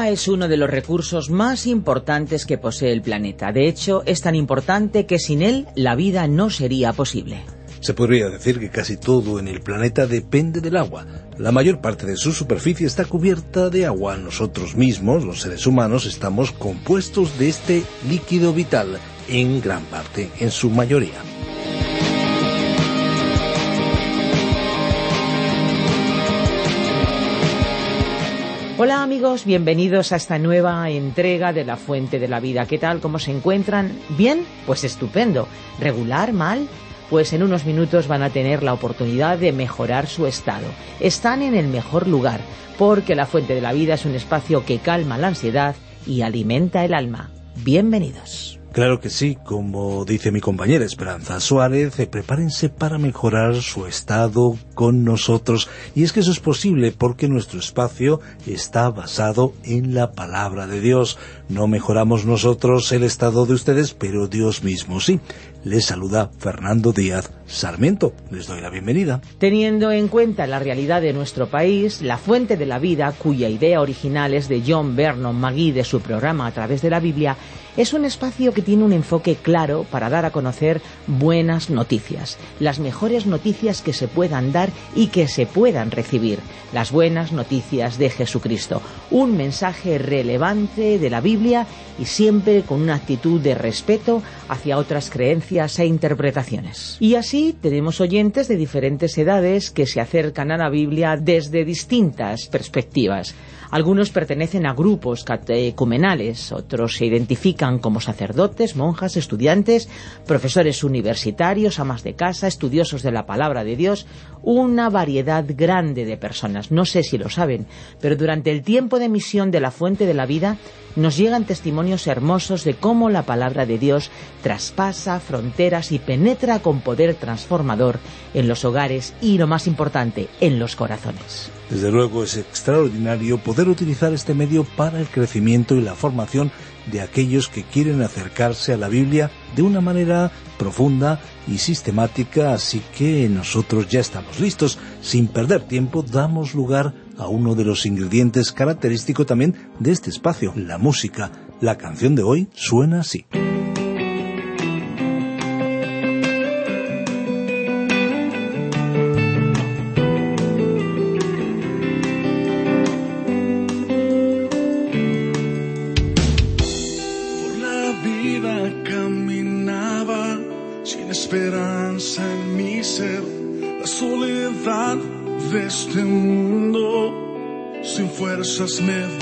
Agua es uno de los recursos más importantes que posee el planeta. De hecho, es tan importante que sin él la vida no sería posible. Se podría decir que casi todo en el planeta depende del agua. La mayor parte de su superficie está cubierta de agua. Nosotros mismos, los seres humanos, estamos compuestos de este líquido vital, en gran parte, en su mayoría. Hola amigos, bienvenidos a esta nueva entrega de La Fuente de la Vida. ¿Qué tal? ¿Cómo se encuentran? ¿Bien? Pues estupendo. ¿Regular? ¿Mal? Pues en unos minutos van a tener la oportunidad de mejorar su estado. Están en el mejor lugar, porque La Fuente de la Vida es un espacio que calma la ansiedad y alimenta el alma. Bienvenidos. Claro que sí, como dice mi compañera Esperanza Suárez, eh, prepárense para mejorar su estado con nosotros. Y es que eso es posible porque nuestro espacio está basado en la palabra de Dios. No mejoramos nosotros el estado de ustedes, pero Dios mismo sí. Les saluda Fernando Díaz Sarmiento. Les doy la bienvenida. Teniendo en cuenta la realidad de nuestro país, la fuente de la vida, cuya idea original es de John Vernon Magui de su programa A través de la Biblia, es un espacio que tiene un enfoque claro para dar a conocer buenas noticias, las mejores noticias que se puedan dar y que se puedan recibir, las buenas noticias de Jesucristo, un mensaje relevante de la Biblia y siempre con una actitud de respeto hacia otras creencias e interpretaciones. Y así tenemos oyentes de diferentes edades que se acercan a la Biblia desde distintas perspectivas. Algunos pertenecen a grupos catecumenales, otros se identifican como sacerdotes, monjas, estudiantes, profesores universitarios, amas de casa, estudiosos de la palabra de Dios, una variedad grande de personas. No sé si lo saben, pero durante el tiempo de misión de la fuente de la vida nos llegan testimonios hermosos de cómo la palabra de Dios traspasa fronteras y penetra con poder transformador en los hogares y, lo más importante, en los corazones. Desde luego es extraordinario poder utilizar este medio para el crecimiento y la formación de aquellos que quieren acercarse a la Biblia de una manera profunda y sistemática, así que nosotros ya estamos listos. Sin perder tiempo, damos lugar a uno de los ingredientes característicos también de este espacio, la música. La canción de hoy suena así. The Smith.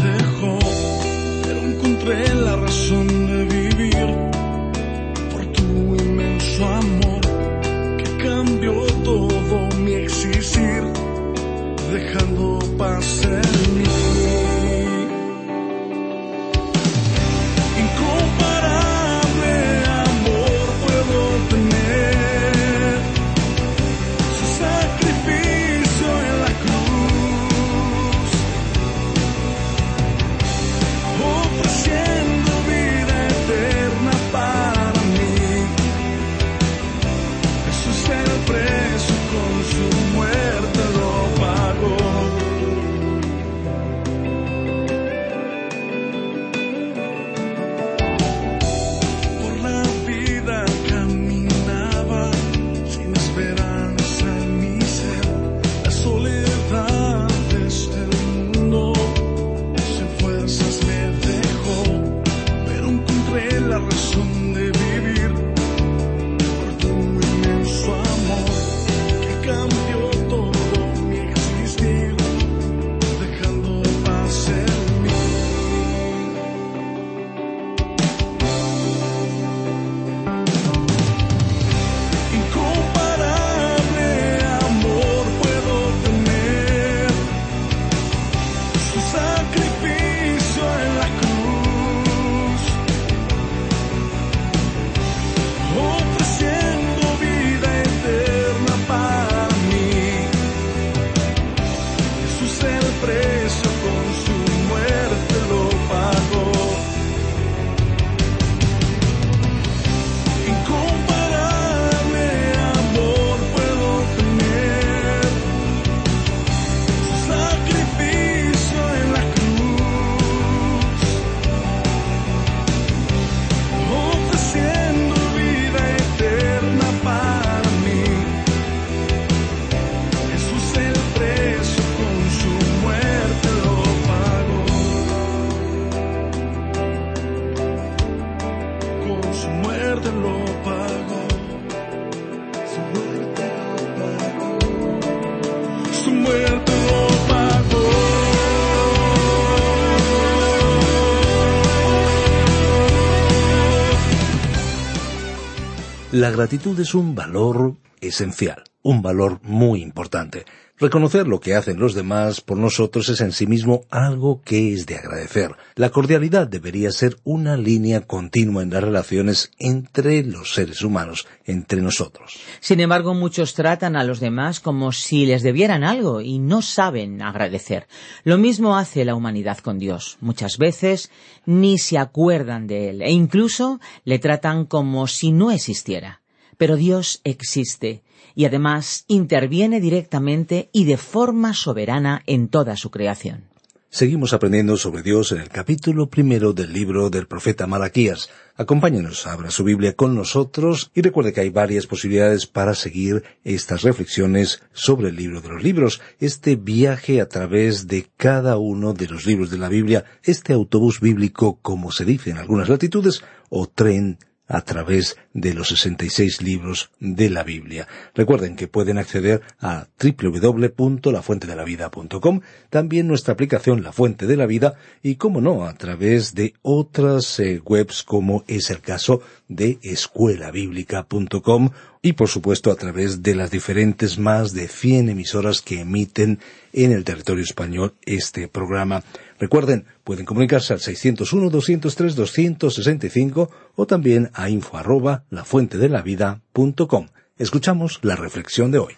La gratitud es un valor esencial, un valor muy importante. Reconocer lo que hacen los demás por nosotros es en sí mismo algo que es de agradecer. La cordialidad debería ser una línea continua en las relaciones entre los seres humanos, entre nosotros. Sin embargo, muchos tratan a los demás como si les debieran algo y no saben agradecer. Lo mismo hace la humanidad con Dios. Muchas veces ni se acuerdan de Él e incluso le tratan como si no existiera. Pero Dios existe y además interviene directamente y de forma soberana en toda su creación. Seguimos aprendiendo sobre Dios en el capítulo primero del libro del profeta Malaquías. Acompáñenos, abra su Biblia con nosotros y recuerde que hay varias posibilidades para seguir estas reflexiones sobre el libro de los libros, este viaje a través de cada uno de los libros de la Biblia, este autobús bíblico, como se dice en algunas latitudes, o tren a través de los 66 libros de la Biblia. Recuerden que pueden acceder a www.lafuentedelavida.com, también nuestra aplicación La Fuente de la Vida y, como no, a través de otras eh, webs como es el caso de escuelabiblica.com y, por supuesto, a través de las diferentes más de 100 emisoras que emiten en el territorio español este programa. Recuerden, pueden comunicarse al 601-203-265 o también a info arroba lafuentedelavida.com. Escuchamos la reflexión de hoy.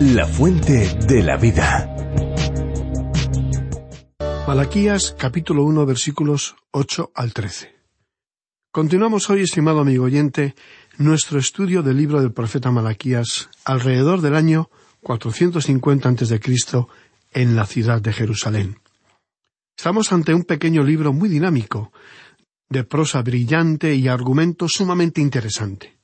La fuente de la vida. Malaquías capítulo 1 versículos 8 al 13. Continuamos hoy, estimado amigo oyente, nuestro estudio del libro del profeta Malaquías alrededor del año 450 a.C en la ciudad de Jerusalén. Estamos ante un pequeño libro muy dinámico, de prosa brillante y argumento sumamente interesante.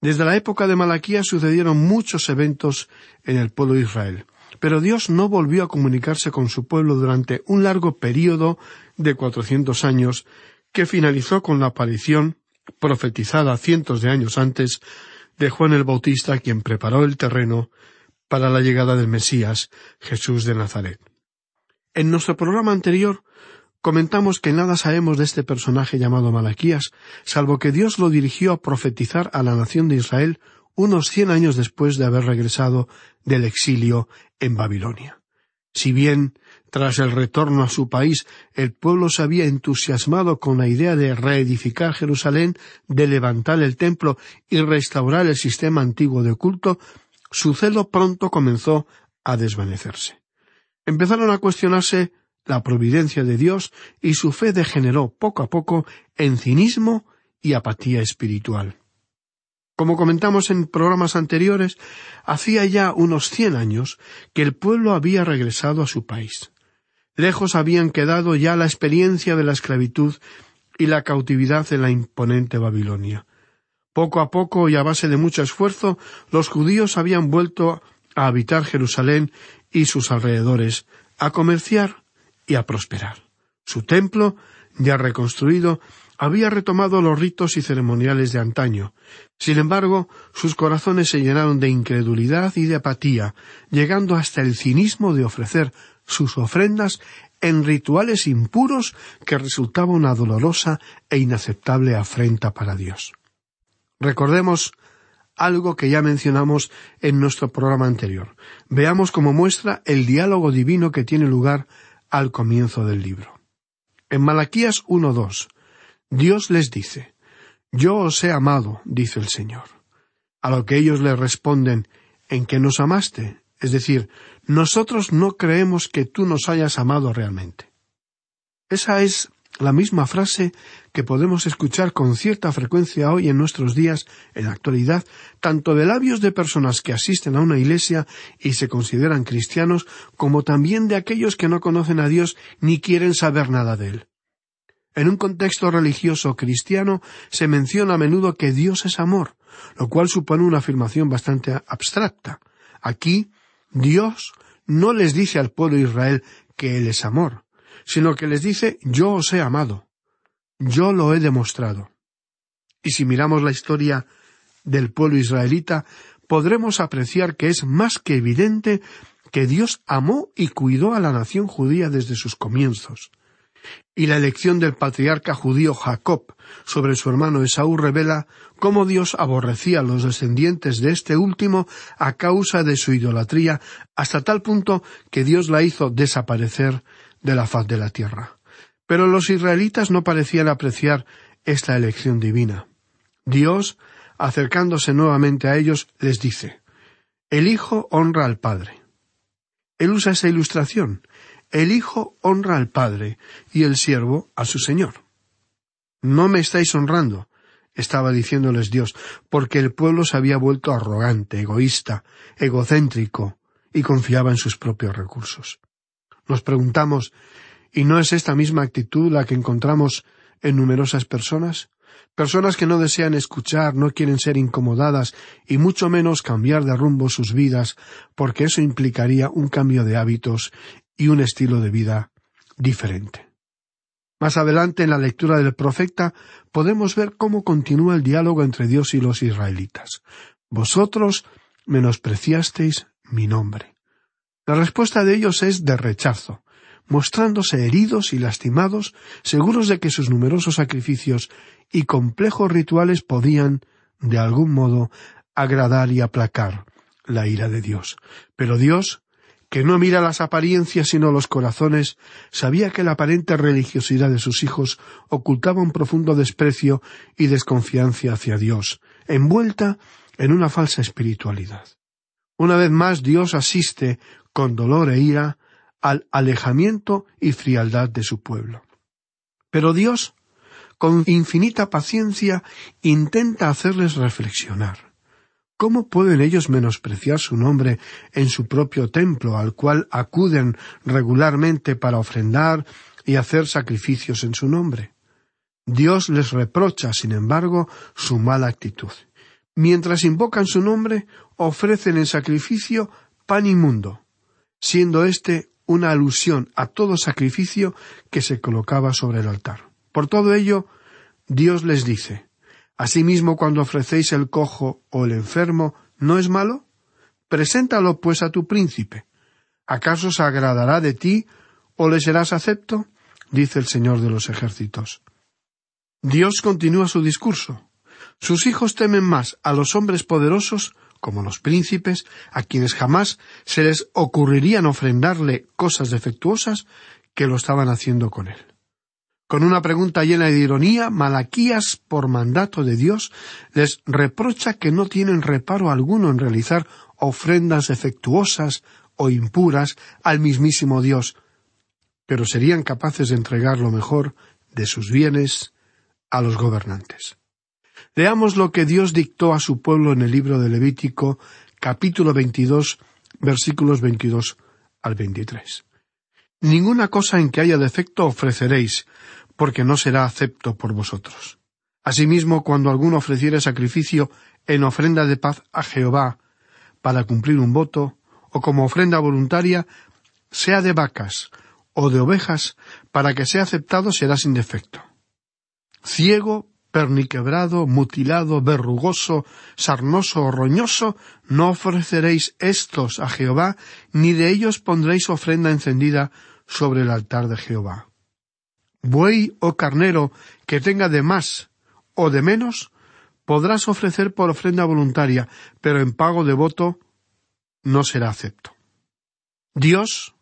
Desde la época de Malaquía sucedieron muchos eventos en el pueblo de Israel, pero Dios no volvió a comunicarse con su pueblo durante un largo período de cuatrocientos años que finalizó con la aparición, profetizada cientos de años antes, de Juan el Bautista, quien preparó el terreno para la llegada del Mesías, Jesús de Nazaret. En nuestro programa anterior comentamos que nada sabemos de este personaje llamado Malaquías, salvo que Dios lo dirigió a profetizar a la nación de Israel unos cien años después de haber regresado del exilio en Babilonia. Si bien, tras el retorno a su país, el pueblo se había entusiasmado con la idea de reedificar Jerusalén, de levantar el templo y restaurar el sistema antiguo de culto, su celo pronto comenzó a desvanecerse. Empezaron a cuestionarse la providencia de Dios y su fe degeneró poco a poco en cinismo y apatía espiritual. Como comentamos en programas anteriores, hacía ya unos cien años que el pueblo había regresado a su país. Lejos habían quedado ya la experiencia de la esclavitud y la cautividad en la imponente Babilonia. Poco a poco y a base de mucho esfuerzo, los judíos habían vuelto a habitar Jerusalén y sus alrededores, a comerciar y a prosperar. Su templo, ya reconstruido, había retomado los ritos y ceremoniales de antaño. Sin embargo, sus corazones se llenaron de incredulidad y de apatía, llegando hasta el cinismo de ofrecer sus ofrendas en rituales impuros que resultaba una dolorosa e inaceptable afrenta para Dios. Recordemos algo que ya mencionamos en nuestro programa anterior. Veamos cómo muestra el diálogo divino que tiene lugar al comienzo del libro. En Malaquías 1.2, Dios les dice, Yo os he amado, dice el Señor. A lo que ellos le responden, ¿en qué nos amaste? Es decir, nosotros no creemos que tú nos hayas amado realmente. Esa es la misma frase que podemos escuchar con cierta frecuencia hoy en nuestros días, en la actualidad, tanto de labios de personas que asisten a una iglesia y se consideran cristianos, como también de aquellos que no conocen a Dios ni quieren saber nada de Él. En un contexto religioso cristiano se menciona a menudo que Dios es amor, lo cual supone una afirmación bastante abstracta. Aquí, Dios no les dice al pueblo Israel que Él es amor, sino que les dice yo os he amado, yo lo he demostrado. Y si miramos la historia del pueblo israelita, podremos apreciar que es más que evidente que Dios amó y cuidó a la nación judía desde sus comienzos. Y la elección del patriarca judío Jacob sobre su hermano Esaú revela cómo Dios aborrecía a los descendientes de este último a causa de su idolatría, hasta tal punto que Dios la hizo desaparecer de la faz de la tierra. Pero los israelitas no parecían apreciar esta elección divina. Dios, acercándose nuevamente a ellos, les dice El Hijo honra al Padre. Él usa esa ilustración. El Hijo honra al Padre y el siervo a su Señor. No me estáis honrando, estaba diciéndoles Dios, porque el pueblo se había vuelto arrogante, egoísta, egocéntrico, y confiaba en sus propios recursos. Nos preguntamos ¿y no es esta misma actitud la que encontramos en numerosas personas? Personas que no desean escuchar, no quieren ser incomodadas y mucho menos cambiar de rumbo sus vidas, porque eso implicaría un cambio de hábitos y un estilo de vida diferente. Más adelante en la lectura del profeta podemos ver cómo continúa el diálogo entre Dios y los israelitas. Vosotros menospreciasteis mi nombre. La respuesta de ellos es de rechazo, mostrándose heridos y lastimados, seguros de que sus numerosos sacrificios y complejos rituales podían, de algún modo, agradar y aplacar la ira de Dios. Pero Dios, que no mira las apariencias sino los corazones, sabía que la aparente religiosidad de sus hijos ocultaba un profundo desprecio y desconfianza hacia Dios, envuelta en una falsa espiritualidad. Una vez más Dios asiste, con dolor e ira, al alejamiento y frialdad de su pueblo. Pero Dios, con infinita paciencia, intenta hacerles reflexionar. ¿Cómo pueden ellos menospreciar su nombre en su propio templo, al cual acuden regularmente para ofrendar y hacer sacrificios en su nombre? Dios les reprocha, sin embargo, su mala actitud. Mientras invocan su nombre, ofrecen en sacrificio pan inmundo, siendo éste una alusión a todo sacrificio que se colocaba sobre el altar. Por todo ello, Dios les dice Asimismo, cuando ofrecéis el cojo o el enfermo, ¿no es malo? Preséntalo, pues, a tu príncipe. ¿Acaso se agradará de ti o le serás acepto? dice el Señor de los ejércitos. Dios continúa su discurso. Sus hijos temen más a los hombres poderosos como los príncipes, a quienes jamás se les ocurrirían ofrendarle cosas defectuosas, que lo estaban haciendo con él. Con una pregunta llena de ironía, Malaquías, por mandato de Dios, les reprocha que no tienen reparo alguno en realizar ofrendas defectuosas o impuras al mismísimo Dios, pero serían capaces de entregar lo mejor de sus bienes a los gobernantes. Leamos lo que Dios dictó a su pueblo en el libro de Levítico, capítulo 22, versículos 22 al 23. Ninguna cosa en que haya defecto ofreceréis, porque no será acepto por vosotros. Asimismo, cuando alguno ofreciere sacrificio en ofrenda de paz a Jehová, para cumplir un voto, o como ofrenda voluntaria, sea de vacas o de ovejas, para que sea aceptado será sin defecto. Ciego, perniquebrado, mutilado, verrugoso, sarnoso o roñoso, no ofreceréis estos a Jehová, ni de ellos pondréis ofrenda encendida sobre el altar de Jehová. Buey o carnero que tenga de más o de menos, podrás ofrecer por ofrenda voluntaria, pero en pago de voto no será acepto. Dios,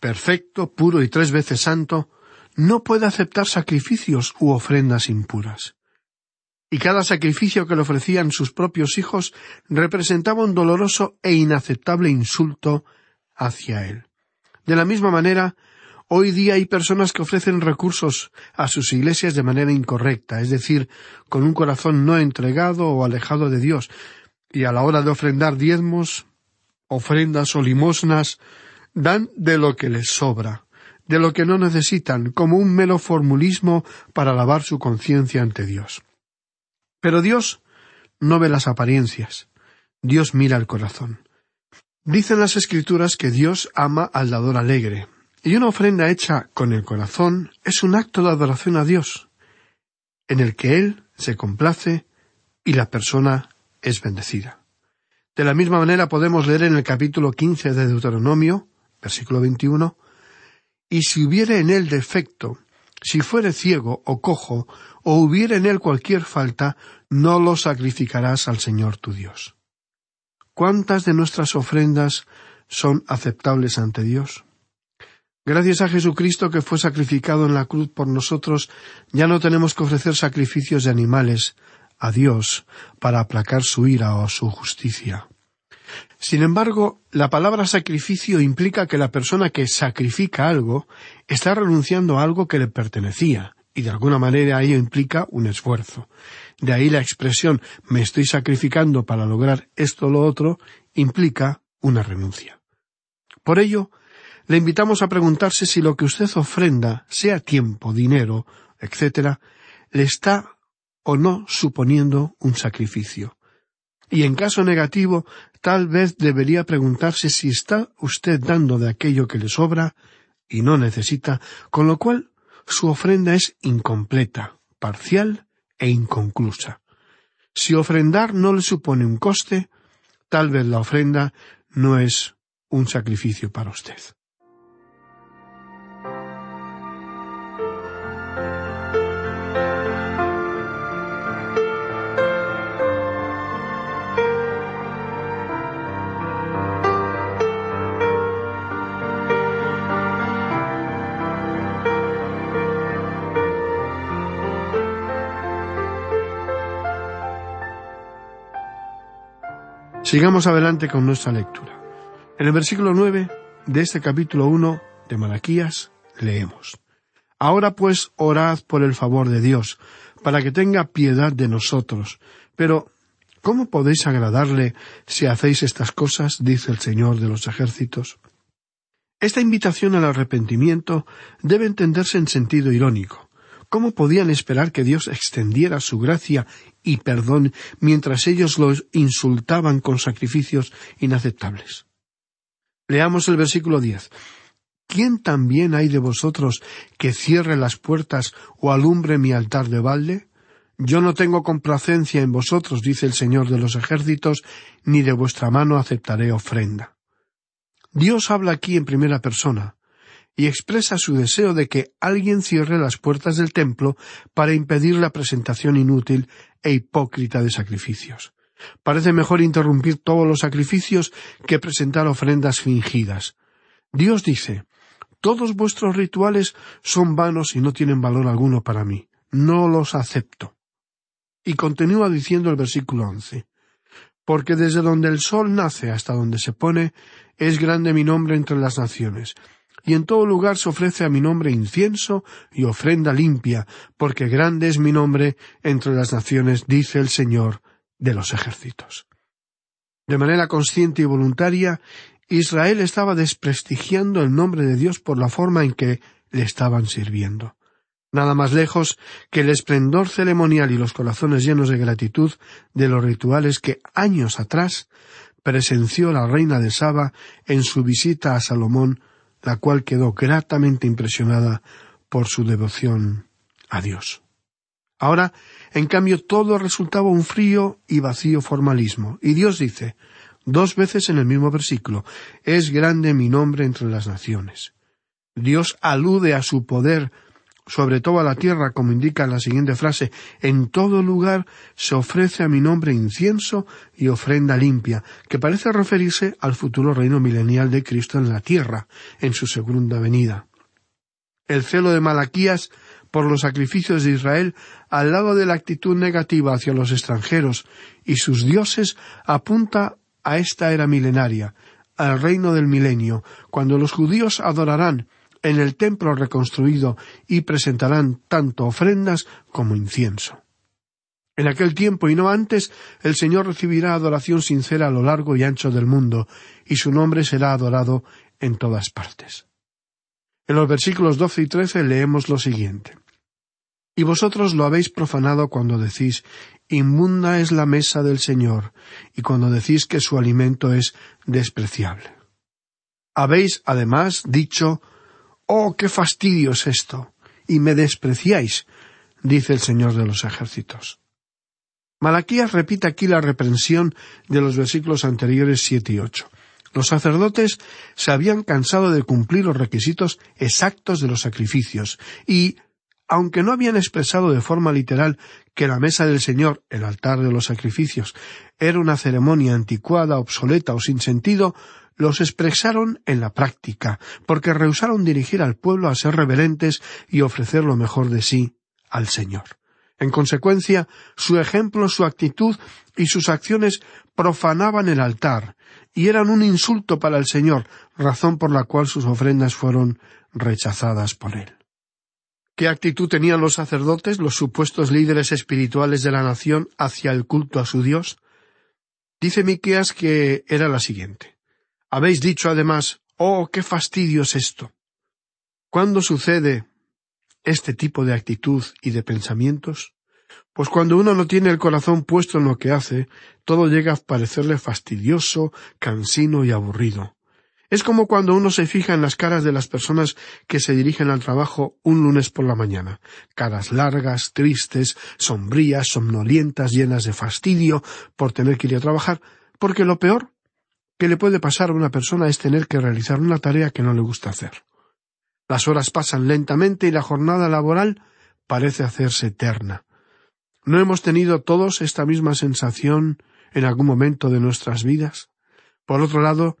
perfecto, puro y tres veces santo, no puede aceptar sacrificios u ofrendas impuras y cada sacrificio que le ofrecían sus propios hijos representaba un doloroso e inaceptable insulto hacia él. De la misma manera, hoy día hay personas que ofrecen recursos a sus iglesias de manera incorrecta, es decir, con un corazón no entregado o alejado de Dios, y a la hora de ofrendar diezmos, ofrendas o limosnas, dan de lo que les sobra, de lo que no necesitan, como un mero formulismo para lavar su conciencia ante Dios. Pero Dios no ve las apariencias, Dios mira el corazón. Dicen las escrituras que Dios ama al dador alegre, y una ofrenda hecha con el corazón es un acto de adoración a Dios, en el que Él se complace y la persona es bendecida. De la misma manera podemos leer en el capítulo quince de Deuteronomio, versículo veintiuno, y si hubiere en él defecto, si fuere ciego o cojo, o hubiere en él cualquier falta, no lo sacrificarás al Señor tu Dios. ¿Cuántas de nuestras ofrendas son aceptables ante Dios? Gracias a Jesucristo que fue sacrificado en la cruz por nosotros, ya no tenemos que ofrecer sacrificios de animales a Dios para aplacar su ira o su justicia. Sin embargo, la palabra sacrificio implica que la persona que sacrifica algo está renunciando a algo que le pertenecía, y de alguna manera ello implica un esfuerzo. De ahí la expresión me estoy sacrificando para lograr esto o lo otro implica una renuncia. Por ello, le invitamos a preguntarse si lo que usted ofrenda, sea tiempo, dinero, etc., le está o no suponiendo un sacrificio. Y en caso negativo, tal vez debería preguntarse si está usted dando de aquello que le sobra y no necesita, con lo cual su ofrenda es incompleta, parcial e inconclusa. Si ofrendar no le supone un coste, tal vez la ofrenda no es un sacrificio para usted. Sigamos adelante con nuestra lectura. En el versículo nueve de este capítulo uno de Malaquías leemos Ahora pues orad por el favor de Dios, para que tenga piedad de nosotros. Pero, ¿cómo podéis agradarle si hacéis estas cosas? dice el Señor de los ejércitos. Esta invitación al arrepentimiento debe entenderse en sentido irónico. ¿Cómo podían esperar que Dios extendiera su gracia y perdón mientras ellos los insultaban con sacrificios inaceptables? Leamos el versículo diez. ¿Quién también hay de vosotros que cierre las puertas o alumbre mi altar de balde? Yo no tengo complacencia en vosotros, dice el Señor de los ejércitos, ni de vuestra mano aceptaré ofrenda. Dios habla aquí en primera persona, y expresa su deseo de que alguien cierre las puertas del templo para impedir la presentación inútil e hipócrita de sacrificios. Parece mejor interrumpir todos los sacrificios que presentar ofrendas fingidas. Dios dice Todos vuestros rituales son vanos y no tienen valor alguno para mí. No los acepto. Y continúa diciendo el versículo once Porque desde donde el sol nace hasta donde se pone, es grande mi nombre entre las naciones, y en todo lugar se ofrece a mi nombre incienso y ofrenda limpia, porque grande es mi nombre entre las naciones, dice el Señor de los ejércitos. De manera consciente y voluntaria, Israel estaba desprestigiando el nombre de Dios por la forma en que le estaban sirviendo. Nada más lejos que el esplendor ceremonial y los corazones llenos de gratitud de los rituales que años atrás presenció la reina de Saba en su visita a Salomón la cual quedó gratamente impresionada por su devoción a Dios. Ahora, en cambio, todo resultaba un frío y vacío formalismo, y Dios dice, dos veces en el mismo versículo, es grande mi nombre entre las naciones. Dios alude a su poder sobre toda la tierra, como indica la siguiente frase, en todo lugar se ofrece a mi nombre incienso y ofrenda limpia, que parece referirse al futuro reino milenial de Cristo en la tierra, en su segunda venida. El celo de Malaquías por los sacrificios de Israel, al lado de la actitud negativa hacia los extranjeros y sus dioses, apunta a esta era milenaria, al reino del milenio, cuando los judíos adorarán en el templo reconstruido y presentarán tanto ofrendas como incienso. En aquel tiempo y no antes, el Señor recibirá adoración sincera a lo largo y ancho del mundo, y su nombre será adorado en todas partes. En los versículos doce y trece leemos lo siguiente. Y vosotros lo habéis profanado cuando decís, inmunda es la mesa del Señor, y cuando decís que su alimento es despreciable. Habéis, además, dicho, Oh, qué fastidio es esto. Y me despreciáis, dice el Señor de los ejércitos. Malaquías repite aquí la reprensión de los versículos anteriores siete y ocho. Los sacerdotes se habían cansado de cumplir los requisitos exactos de los sacrificios y aunque no habían expresado de forma literal que la mesa del Señor, el altar de los sacrificios, era una ceremonia anticuada, obsoleta o sin sentido, los expresaron en la práctica, porque rehusaron dirigir al pueblo a ser reverentes y ofrecer lo mejor de sí al Señor. En consecuencia, su ejemplo, su actitud y sus acciones profanaban el altar y eran un insulto para el Señor, razón por la cual sus ofrendas fueron rechazadas por él. ¿Qué actitud tenían los sacerdotes, los supuestos líderes espirituales de la nación, hacia el culto a su Dios? Dice Miqueas que era la siguiente. Habéis dicho además, oh, qué fastidio es esto. ¿Cuándo sucede este tipo de actitud y de pensamientos? Pues cuando uno no tiene el corazón puesto en lo que hace, todo llega a parecerle fastidioso, cansino y aburrido. Es como cuando uno se fija en las caras de las personas que se dirigen al trabajo un lunes por la mañana, caras largas, tristes, sombrías, somnolientas, llenas de fastidio por tener que ir a trabajar, porque lo peor que le puede pasar a una persona es tener que realizar una tarea que no le gusta hacer. Las horas pasan lentamente y la jornada laboral parece hacerse eterna. ¿No hemos tenido todos esta misma sensación en algún momento de nuestras vidas? Por otro lado,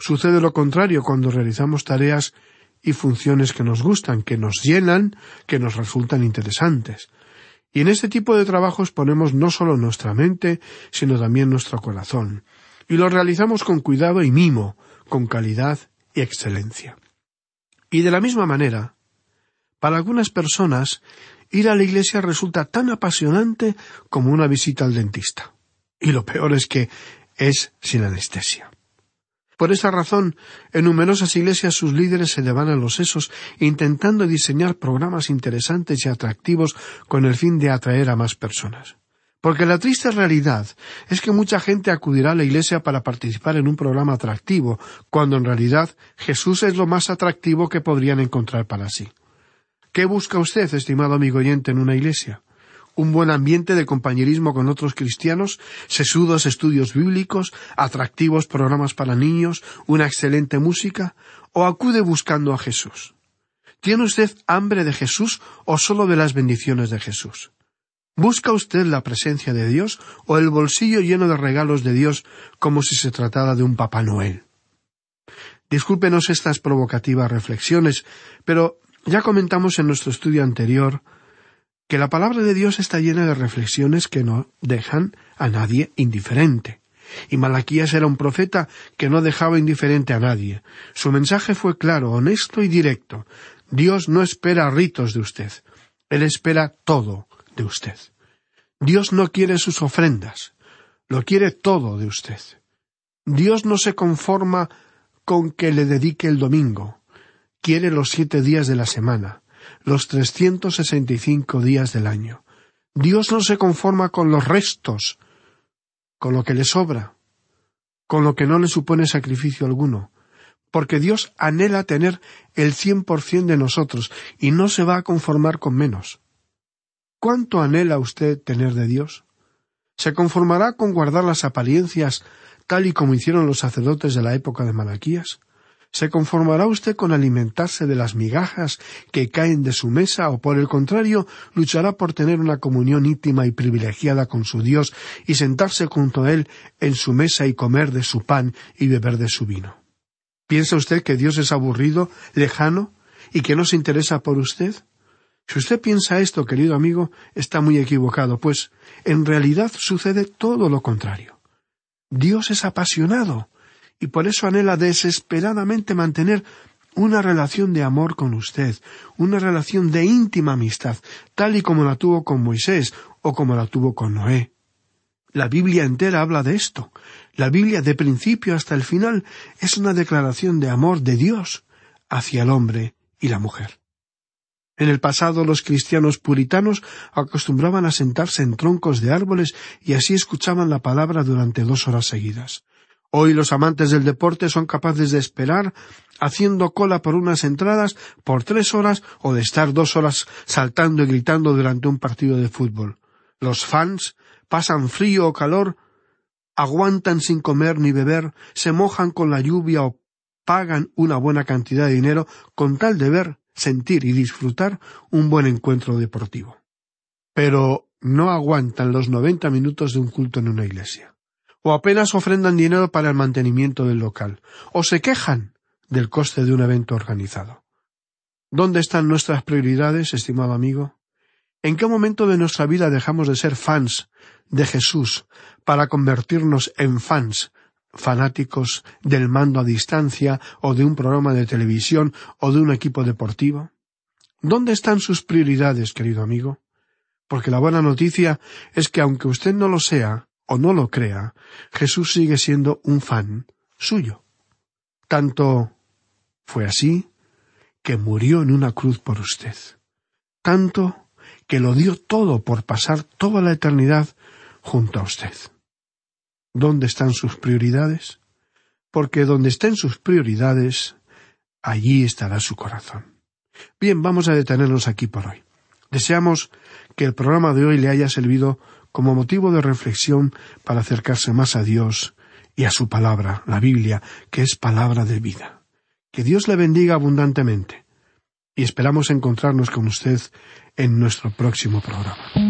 Sucede lo contrario cuando realizamos tareas y funciones que nos gustan, que nos llenan, que nos resultan interesantes. Y en este tipo de trabajos ponemos no solo nuestra mente, sino también nuestro corazón. Y lo realizamos con cuidado y mimo, con calidad y excelencia. Y de la misma manera, para algunas personas, ir a la iglesia resulta tan apasionante como una visita al dentista. Y lo peor es que es sin anestesia. Por esa razón, en numerosas iglesias sus líderes se le van a los sesos intentando diseñar programas interesantes y atractivos con el fin de atraer a más personas. Porque la triste realidad es que mucha gente acudirá a la iglesia para participar en un programa atractivo, cuando en realidad Jesús es lo más atractivo que podrían encontrar para sí. ¿Qué busca usted, estimado amigo oyente, en una iglesia? un buen ambiente de compañerismo con otros cristianos, sesudos estudios bíblicos, atractivos programas para niños, una excelente música, o acude buscando a Jesús. ¿Tiene usted hambre de Jesús o sólo de las bendiciones de Jesús? ¿Busca usted la presencia de Dios o el bolsillo lleno de regalos de Dios como si se tratara de un Papá Noel? Discúlpenos estas provocativas reflexiones, pero ya comentamos en nuestro estudio anterior que la palabra de Dios está llena de reflexiones que no dejan a nadie indiferente. Y Malaquías era un profeta que no dejaba indiferente a nadie. Su mensaje fue claro, honesto y directo. Dios no espera ritos de usted. Él espera todo de usted. Dios no quiere sus ofrendas. Lo quiere todo de usted. Dios no se conforma con que le dedique el domingo. Quiere los siete días de la semana los trescientos sesenta y cinco días del año. Dios no se conforma con los restos, con lo que le sobra, con lo que no le supone sacrificio alguno, porque Dios anhela tener el cien por cien de nosotros y no se va a conformar con menos. ¿Cuánto anhela usted tener de Dios? ¿Se conformará con guardar las apariencias tal y como hicieron los sacerdotes de la época de Malaquías? ¿Se conformará usted con alimentarse de las migajas que caen de su mesa o por el contrario luchará por tener una comunión íntima y privilegiada con su Dios y sentarse junto a Él en su mesa y comer de su pan y beber de su vino? ¿Piensa usted que Dios es aburrido, lejano y que no se interesa por usted? Si usted piensa esto, querido amigo, está muy equivocado, pues en realidad sucede todo lo contrario. Dios es apasionado, y por eso anhela desesperadamente mantener una relación de amor con usted, una relación de íntima amistad, tal y como la tuvo con Moisés o como la tuvo con Noé. La Biblia entera habla de esto. La Biblia, de principio hasta el final, es una declaración de amor de Dios hacia el hombre y la mujer. En el pasado los cristianos puritanos acostumbraban a sentarse en troncos de árboles y así escuchaban la palabra durante dos horas seguidas. Hoy los amantes del deporte son capaces de esperar haciendo cola por unas entradas por tres horas o de estar dos horas saltando y gritando durante un partido de fútbol. Los fans pasan frío o calor, aguantan sin comer ni beber, se mojan con la lluvia o pagan una buena cantidad de dinero con tal de ver sentir y disfrutar un buen encuentro deportivo. Pero no aguantan los noventa minutos de un culto en una iglesia. O apenas ofrendan dinero para el mantenimiento del local. O se quejan del coste de un evento organizado. ¿Dónde están nuestras prioridades, estimado amigo? ¿En qué momento de nuestra vida dejamos de ser fans de Jesús para convertirnos en fans fanáticos del mando a distancia o de un programa de televisión o de un equipo deportivo? ¿Dónde están sus prioridades, querido amigo? Porque la buena noticia es que aunque usted no lo sea o no lo crea, Jesús sigue siendo un fan suyo. Tanto fue así que murió en una cruz por usted. Tanto que lo dio todo por pasar toda la eternidad junto a usted. ¿Dónde están sus prioridades? Porque donde estén sus prioridades, allí estará su corazón. Bien, vamos a detenernos aquí por hoy. Deseamos que el programa de hoy le haya servido como motivo de reflexión para acercarse más a Dios y a su palabra, la Biblia, que es palabra de vida. Que Dios le bendiga abundantemente y esperamos encontrarnos con usted en nuestro próximo programa.